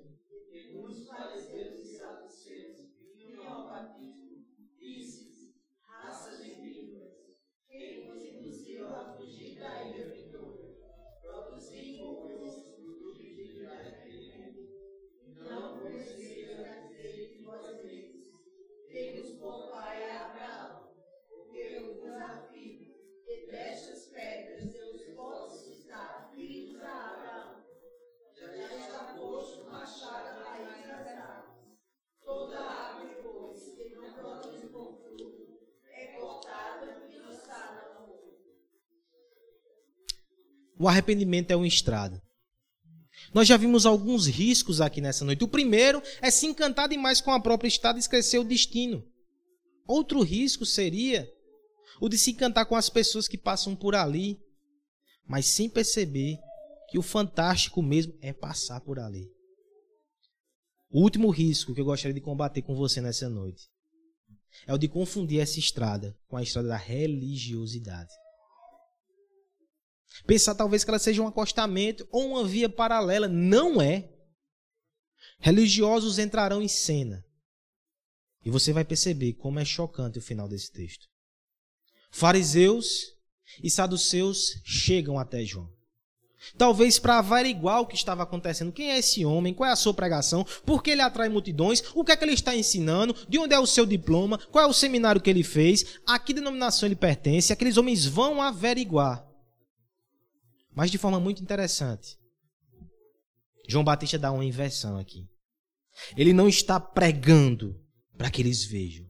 o arrependimento é uma estrada. Nós já vimos alguns riscos aqui nessa noite. O primeiro é se encantar demais com a própria estrada e esquecer o destino. Outro risco seria o de se encantar com as pessoas que passam por ali, mas sem perceber que o fantástico mesmo é passar por ali. O último risco que eu gostaria de combater com você nessa noite é o de confundir essa estrada com a estrada da religiosidade. Pensar talvez que ela seja um acostamento ou uma via paralela. Não é. Religiosos entrarão em cena. E você vai perceber como é chocante o final desse texto. Fariseus e saduceus chegam até João. Talvez para averiguar o que estava acontecendo. Quem é esse homem? Qual é a sua pregação? Por que ele atrai multidões? O que é que ele está ensinando? De onde é o seu diploma? Qual é o seminário que ele fez? A que denominação ele pertence? Aqueles homens vão averiguar. Mas de forma muito interessante. João Batista dá uma inversão aqui. Ele não está pregando para que eles vejam.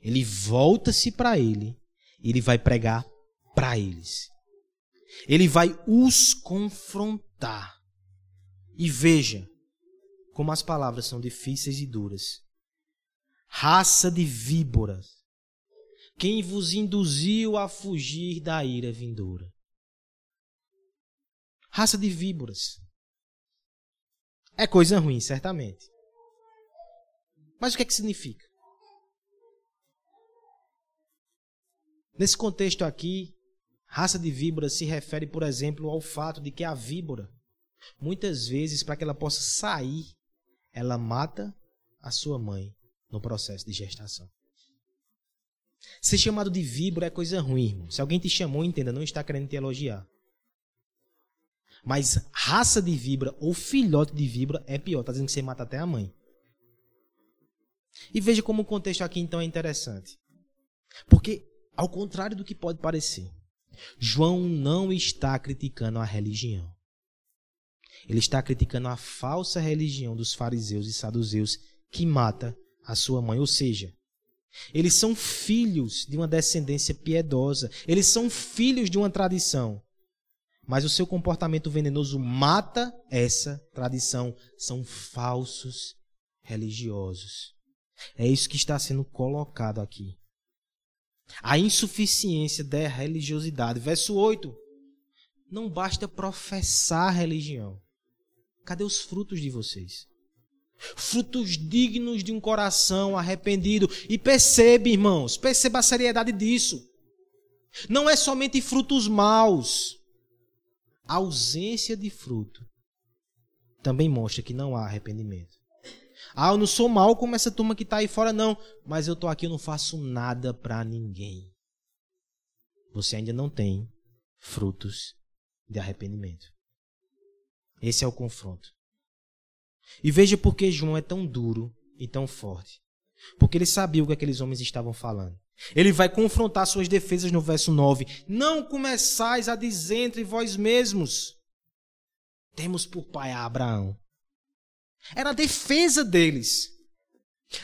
Ele volta-se para ele e ele vai pregar para eles. Ele vai os confrontar. E veja como as palavras são difíceis e duras. Raça de víboras, quem vos induziu a fugir da ira vindoura? Raça de víboras. É coisa ruim, certamente. Mas o que é que significa? Nesse contexto aqui, raça de víboras se refere, por exemplo, ao fato de que a víbora, muitas vezes, para que ela possa sair, ela mata a sua mãe no processo de gestação. Ser chamado de víbora é coisa ruim, irmão. Se alguém te chamou, entenda, não está querendo te elogiar. Mas raça de vibra ou filhote de vibra é pior. Está dizendo que você mata até a mãe. E veja como o contexto aqui então é interessante. Porque, ao contrário do que pode parecer, João não está criticando a religião. Ele está criticando a falsa religião dos fariseus e saduceus que mata a sua mãe. Ou seja, Eles são filhos de uma descendência piedosa. Eles são filhos de uma tradição. Mas o seu comportamento venenoso mata essa tradição. São falsos religiosos. É isso que está sendo colocado aqui. A insuficiência da religiosidade. Verso 8. Não basta professar religião. Cadê os frutos de vocês? Frutos dignos de um coração arrependido. E percebe, irmãos, perceba a seriedade disso. Não é somente frutos maus. A ausência de fruto também mostra que não há arrependimento. Ah, eu não sou mal como essa turma que está aí fora, não. Mas eu estou aqui, eu não faço nada para ninguém. Você ainda não tem frutos de arrependimento. Esse é o confronto. E veja por que João é tão duro e tão forte. Porque ele sabia o que aqueles homens estavam falando. Ele vai confrontar suas defesas no verso 9. Não começais a dizer entre vós mesmos: Temos por pai a Abraão. Era a defesa deles.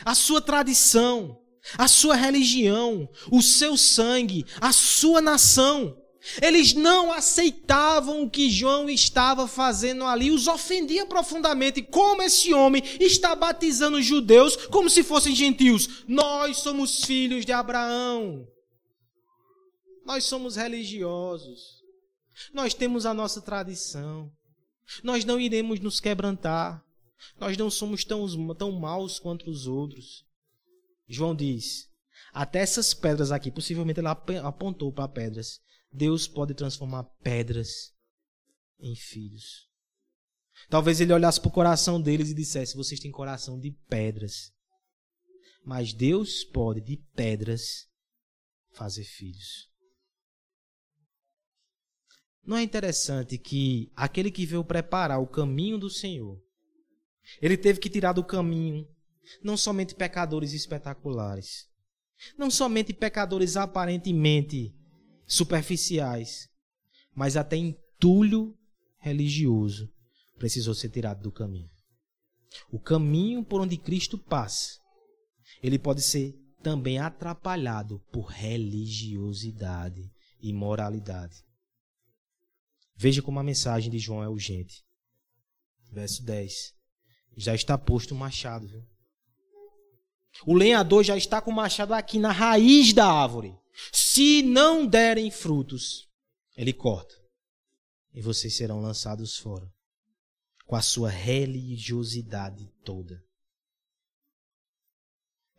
A sua tradição, a sua religião, o seu sangue, a sua nação. Eles não aceitavam o que João estava fazendo ali, os ofendia profundamente. Como esse homem está batizando os judeus como se fossem gentios? Nós somos filhos de Abraão. Nós somos religiosos. Nós temos a nossa tradição. Nós não iremos nos quebrantar. Nós não somos tão, tão maus quanto os outros. João diz: até essas pedras aqui, possivelmente ele apontou para pedras. Deus pode transformar pedras em filhos. Talvez ele olhasse para o coração deles e dissesse: Vocês têm coração de pedras. Mas Deus pode, de pedras, fazer filhos. Não é interessante que aquele que veio preparar o caminho do Senhor ele teve que tirar do caminho não somente pecadores espetaculares, não somente pecadores aparentemente superficiais, mas até entulho religioso precisou ser tirado do caminho. O caminho por onde Cristo passa, ele pode ser também atrapalhado por religiosidade e moralidade. Veja como a mensagem de João é urgente. Verso 10 já está posto o machado. Viu? O lenhador já está com o machado aqui na raiz da árvore. Se não derem frutos, ele corta. E vocês serão lançados fora. Com a sua religiosidade toda.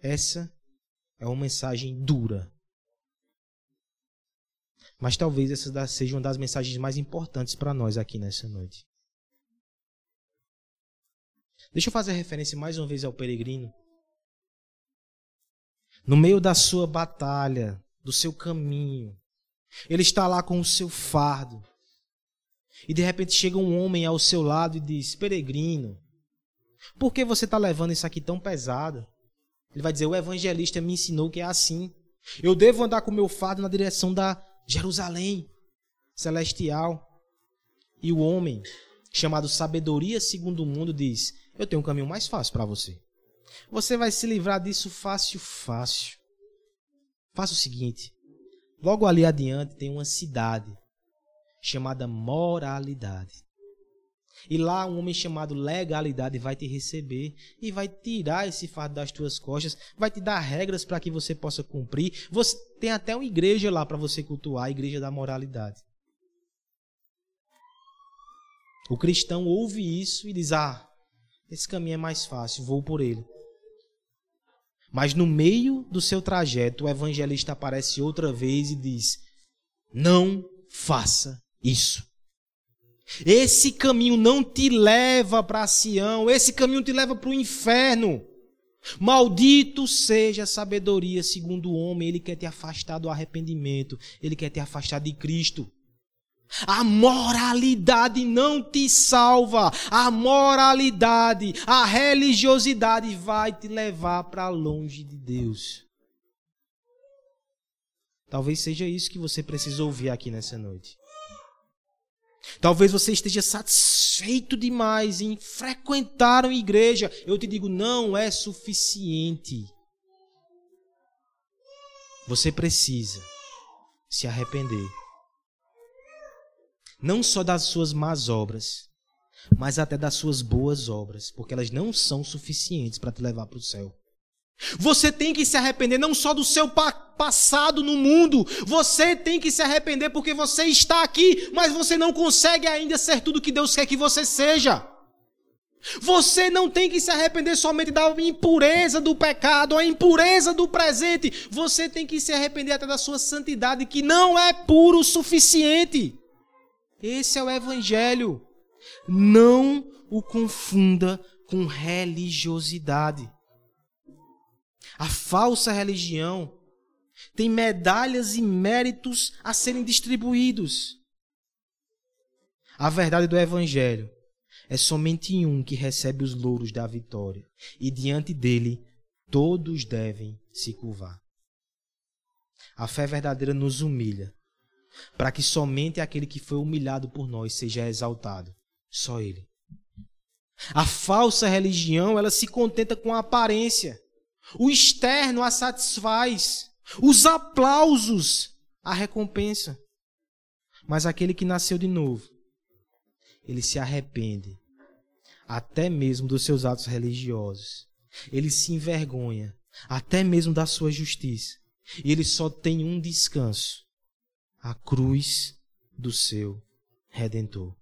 Essa é uma mensagem dura. Mas talvez essa seja uma das mensagens mais importantes para nós aqui nessa noite. Deixa eu fazer referência mais uma vez ao peregrino. No meio da sua batalha, do seu caminho, ele está lá com o seu fardo. E de repente chega um homem ao seu lado e diz: Peregrino, por que você está levando isso aqui tão pesado? Ele vai dizer: O evangelista me ensinou que é assim. Eu devo andar com o meu fardo na direção da Jerusalém celestial. E o homem, chamado Sabedoria segundo o mundo, diz: eu tenho um caminho mais fácil para você. Você vai se livrar disso fácil, fácil. Faça o seguinte: logo ali adiante tem uma cidade chamada moralidade. E lá um homem chamado legalidade vai te receber e vai tirar esse fardo das tuas costas, vai te dar regras para que você possa cumprir. Você tem até uma igreja lá para você cultuar, a igreja da moralidade. O cristão ouve isso e diz: "Ah, esse caminho é mais fácil, vou por ele. Mas no meio do seu trajeto, o evangelista aparece outra vez e diz: Não faça isso. Esse caminho não te leva para Sião, esse caminho te leva para o inferno. Maldito seja a sabedoria segundo o homem, ele quer te afastar do arrependimento, ele quer te afastar de Cristo. A moralidade não te salva. A moralidade, a religiosidade vai te levar para longe de Deus. Talvez seja isso que você precisa ouvir aqui nessa noite. Talvez você esteja satisfeito demais em frequentar uma igreja. Eu te digo, não é suficiente. Você precisa se arrepender. Não só das suas más obras, mas até das suas boas obras, porque elas não são suficientes para te levar para o céu. Você tem que se arrepender não só do seu pa passado no mundo, você tem que se arrepender porque você está aqui, mas você não consegue ainda ser tudo que Deus quer que você seja. Você não tem que se arrepender somente da impureza do pecado, a impureza do presente. Você tem que se arrepender até da sua santidade, que não é puro o suficiente. Esse é o Evangelho. Não o confunda com religiosidade. A falsa religião tem medalhas e méritos a serem distribuídos. A verdade do Evangelho é somente um que recebe os louros da vitória, e diante dele todos devem se curvar. A fé verdadeira nos humilha, para que somente aquele que foi humilhado por nós seja exaltado, só ele. A falsa religião, ela se contenta com a aparência. O externo a satisfaz, os aplausos a recompensa. Mas aquele que nasceu de novo, ele se arrepende, até mesmo dos seus atos religiosos. Ele se envergonha, até mesmo da sua justiça. E ele só tem um descanso: a cruz do seu redentor.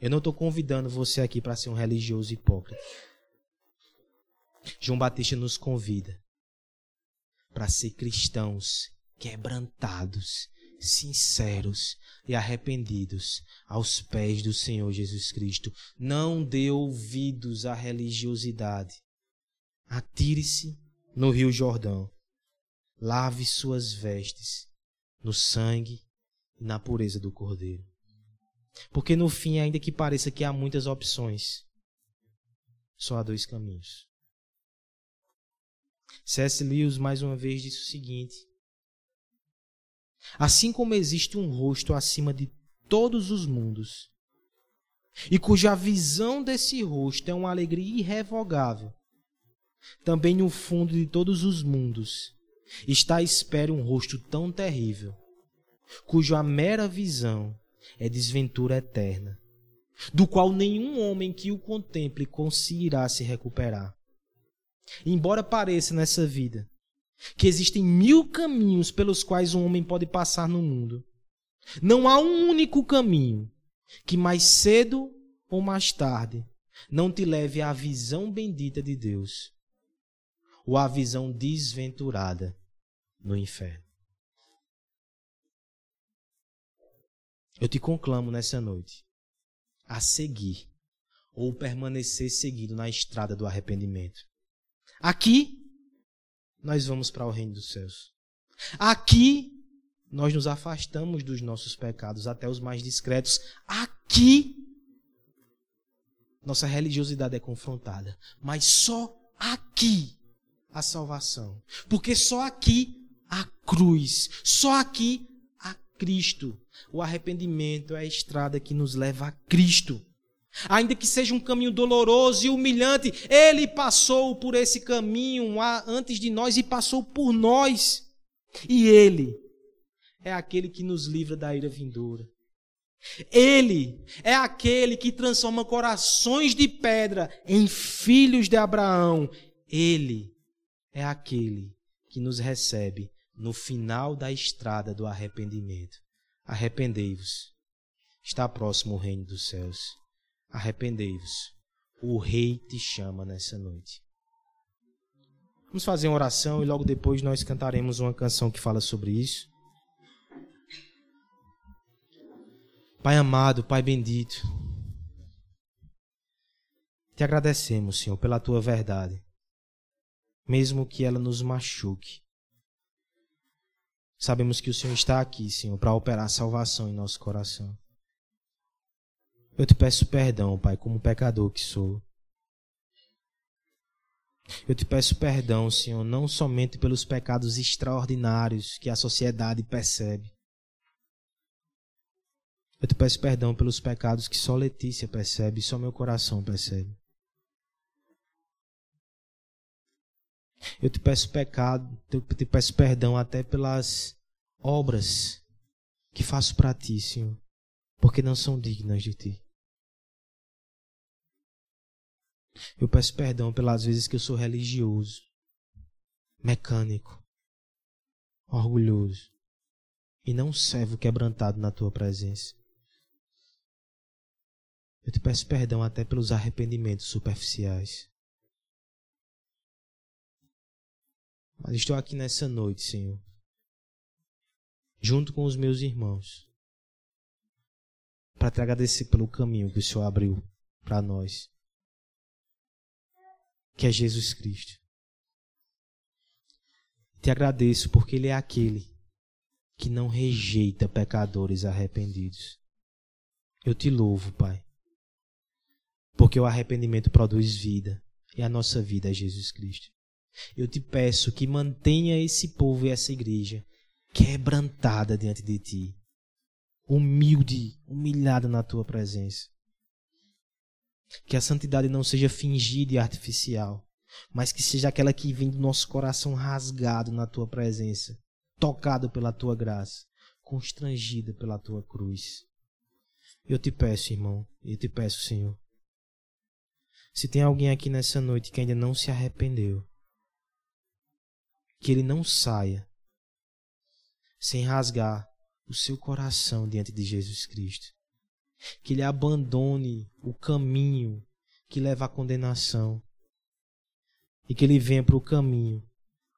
Eu não estou convidando você aqui para ser um religioso hipócrita. João Batista nos convida para ser cristãos quebrantados sinceros e arrependidos aos pés do Senhor Jesus Cristo. Não dê ouvidos à religiosidade. Atire-se no Rio Jordão. Lave suas vestes no sangue e na pureza do Cordeiro. Porque no fim, ainda que pareça que há muitas opções, só há dois caminhos. C.S. Lewis mais uma vez disse o seguinte: Assim como existe um rosto acima de todos os mundos, e cuja visão desse rosto é uma alegria irrevogável, também no fundo de todos os mundos está à espera um rosto tão terrível, cuja mera visão é desventura eterna, do qual nenhum homem que o contemple conseguirá se recuperar. Embora pareça nessa vida que existem mil caminhos pelos quais um homem pode passar no mundo. Não há um único caminho que mais cedo ou mais tarde não te leve à visão bendita de Deus ou à visão desventurada no inferno. Eu te conclamo nessa noite a seguir ou permanecer seguido na estrada do arrependimento. Aqui nós vamos para o reino dos céus. Aqui nós nos afastamos dos nossos pecados, até os mais discretos. Aqui nossa religiosidade é confrontada, mas só aqui a salvação. Porque só aqui a cruz, só aqui a Cristo. O arrependimento é a estrada que nos leva a Cristo. Ainda que seja um caminho doloroso e humilhante, ele passou por esse caminho antes de nós e passou por nós. E ele é aquele que nos livra da ira vindoura. Ele é aquele que transforma corações de pedra em filhos de Abraão. Ele é aquele que nos recebe no final da estrada do arrependimento. Arrependei-vos. Está próximo o reino dos céus. Arrependei-vos. O Rei te chama nessa noite. Vamos fazer uma oração e logo depois nós cantaremos uma canção que fala sobre isso. Pai amado, Pai bendito, te agradecemos, Senhor, pela tua verdade, mesmo que ela nos machuque. Sabemos que o Senhor está aqui, Senhor, para operar salvação em nosso coração. Eu te peço perdão, Pai, como pecador que sou. Eu te peço perdão, Senhor, não somente pelos pecados extraordinários que a sociedade percebe. Eu te peço perdão pelos pecados que só Letícia percebe, só meu coração percebe. Eu te peço pecado, eu te peço perdão até pelas obras que faço para ti, Senhor, porque não são dignas de ti. Eu peço perdão pelas vezes que eu sou religioso, mecânico, orgulhoso e não servo quebrantado na tua presença. Eu te peço perdão até pelos arrependimentos superficiais. Mas estou aqui nessa noite, Senhor, junto com os meus irmãos, para te agradecer pelo caminho que o Senhor abriu para nós, que é Jesus Cristo. Te agradeço porque Ele é aquele que não rejeita pecadores arrependidos. Eu te louvo, Pai, porque o arrependimento produz vida e a nossa vida é Jesus Cristo. Eu te peço que mantenha esse povo e essa igreja quebrantada diante de ti, humilde, humilhada na tua presença. Que a santidade não seja fingida e artificial, mas que seja aquela que vem do nosso coração rasgado na tua presença, tocado pela tua graça, constrangida pela tua cruz. Eu te peço, irmão, eu te peço, Senhor. Se tem alguém aqui nessa noite que ainda não se arrependeu, que ele não saia sem rasgar o seu coração diante de Jesus Cristo. Que ele abandone o caminho que leva à condenação e que ele venha para o caminho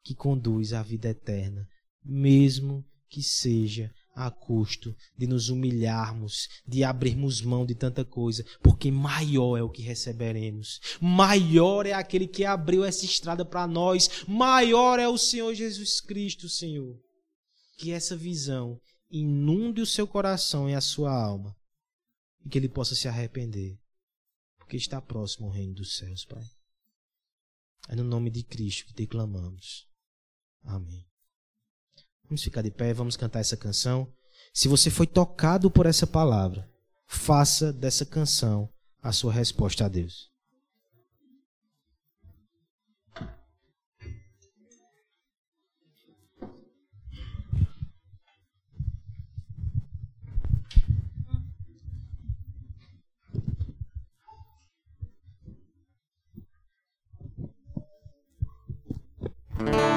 que conduz à vida eterna, mesmo que seja a custo de nos humilharmos, de abrirmos mão de tanta coisa, porque maior é o que receberemos. Maior é aquele que abriu essa estrada para nós, maior é o Senhor Jesus Cristo, Senhor. Que essa visão inunde o seu coração e a sua alma, e que ele possa se arrepender, porque está próximo ao reino dos céus, Pai. É no nome de Cristo que te clamamos. Amém. Vamos ficar de pé, vamos cantar essa canção. Se você foi tocado por essa palavra, faça dessa canção a sua resposta a Deus. thank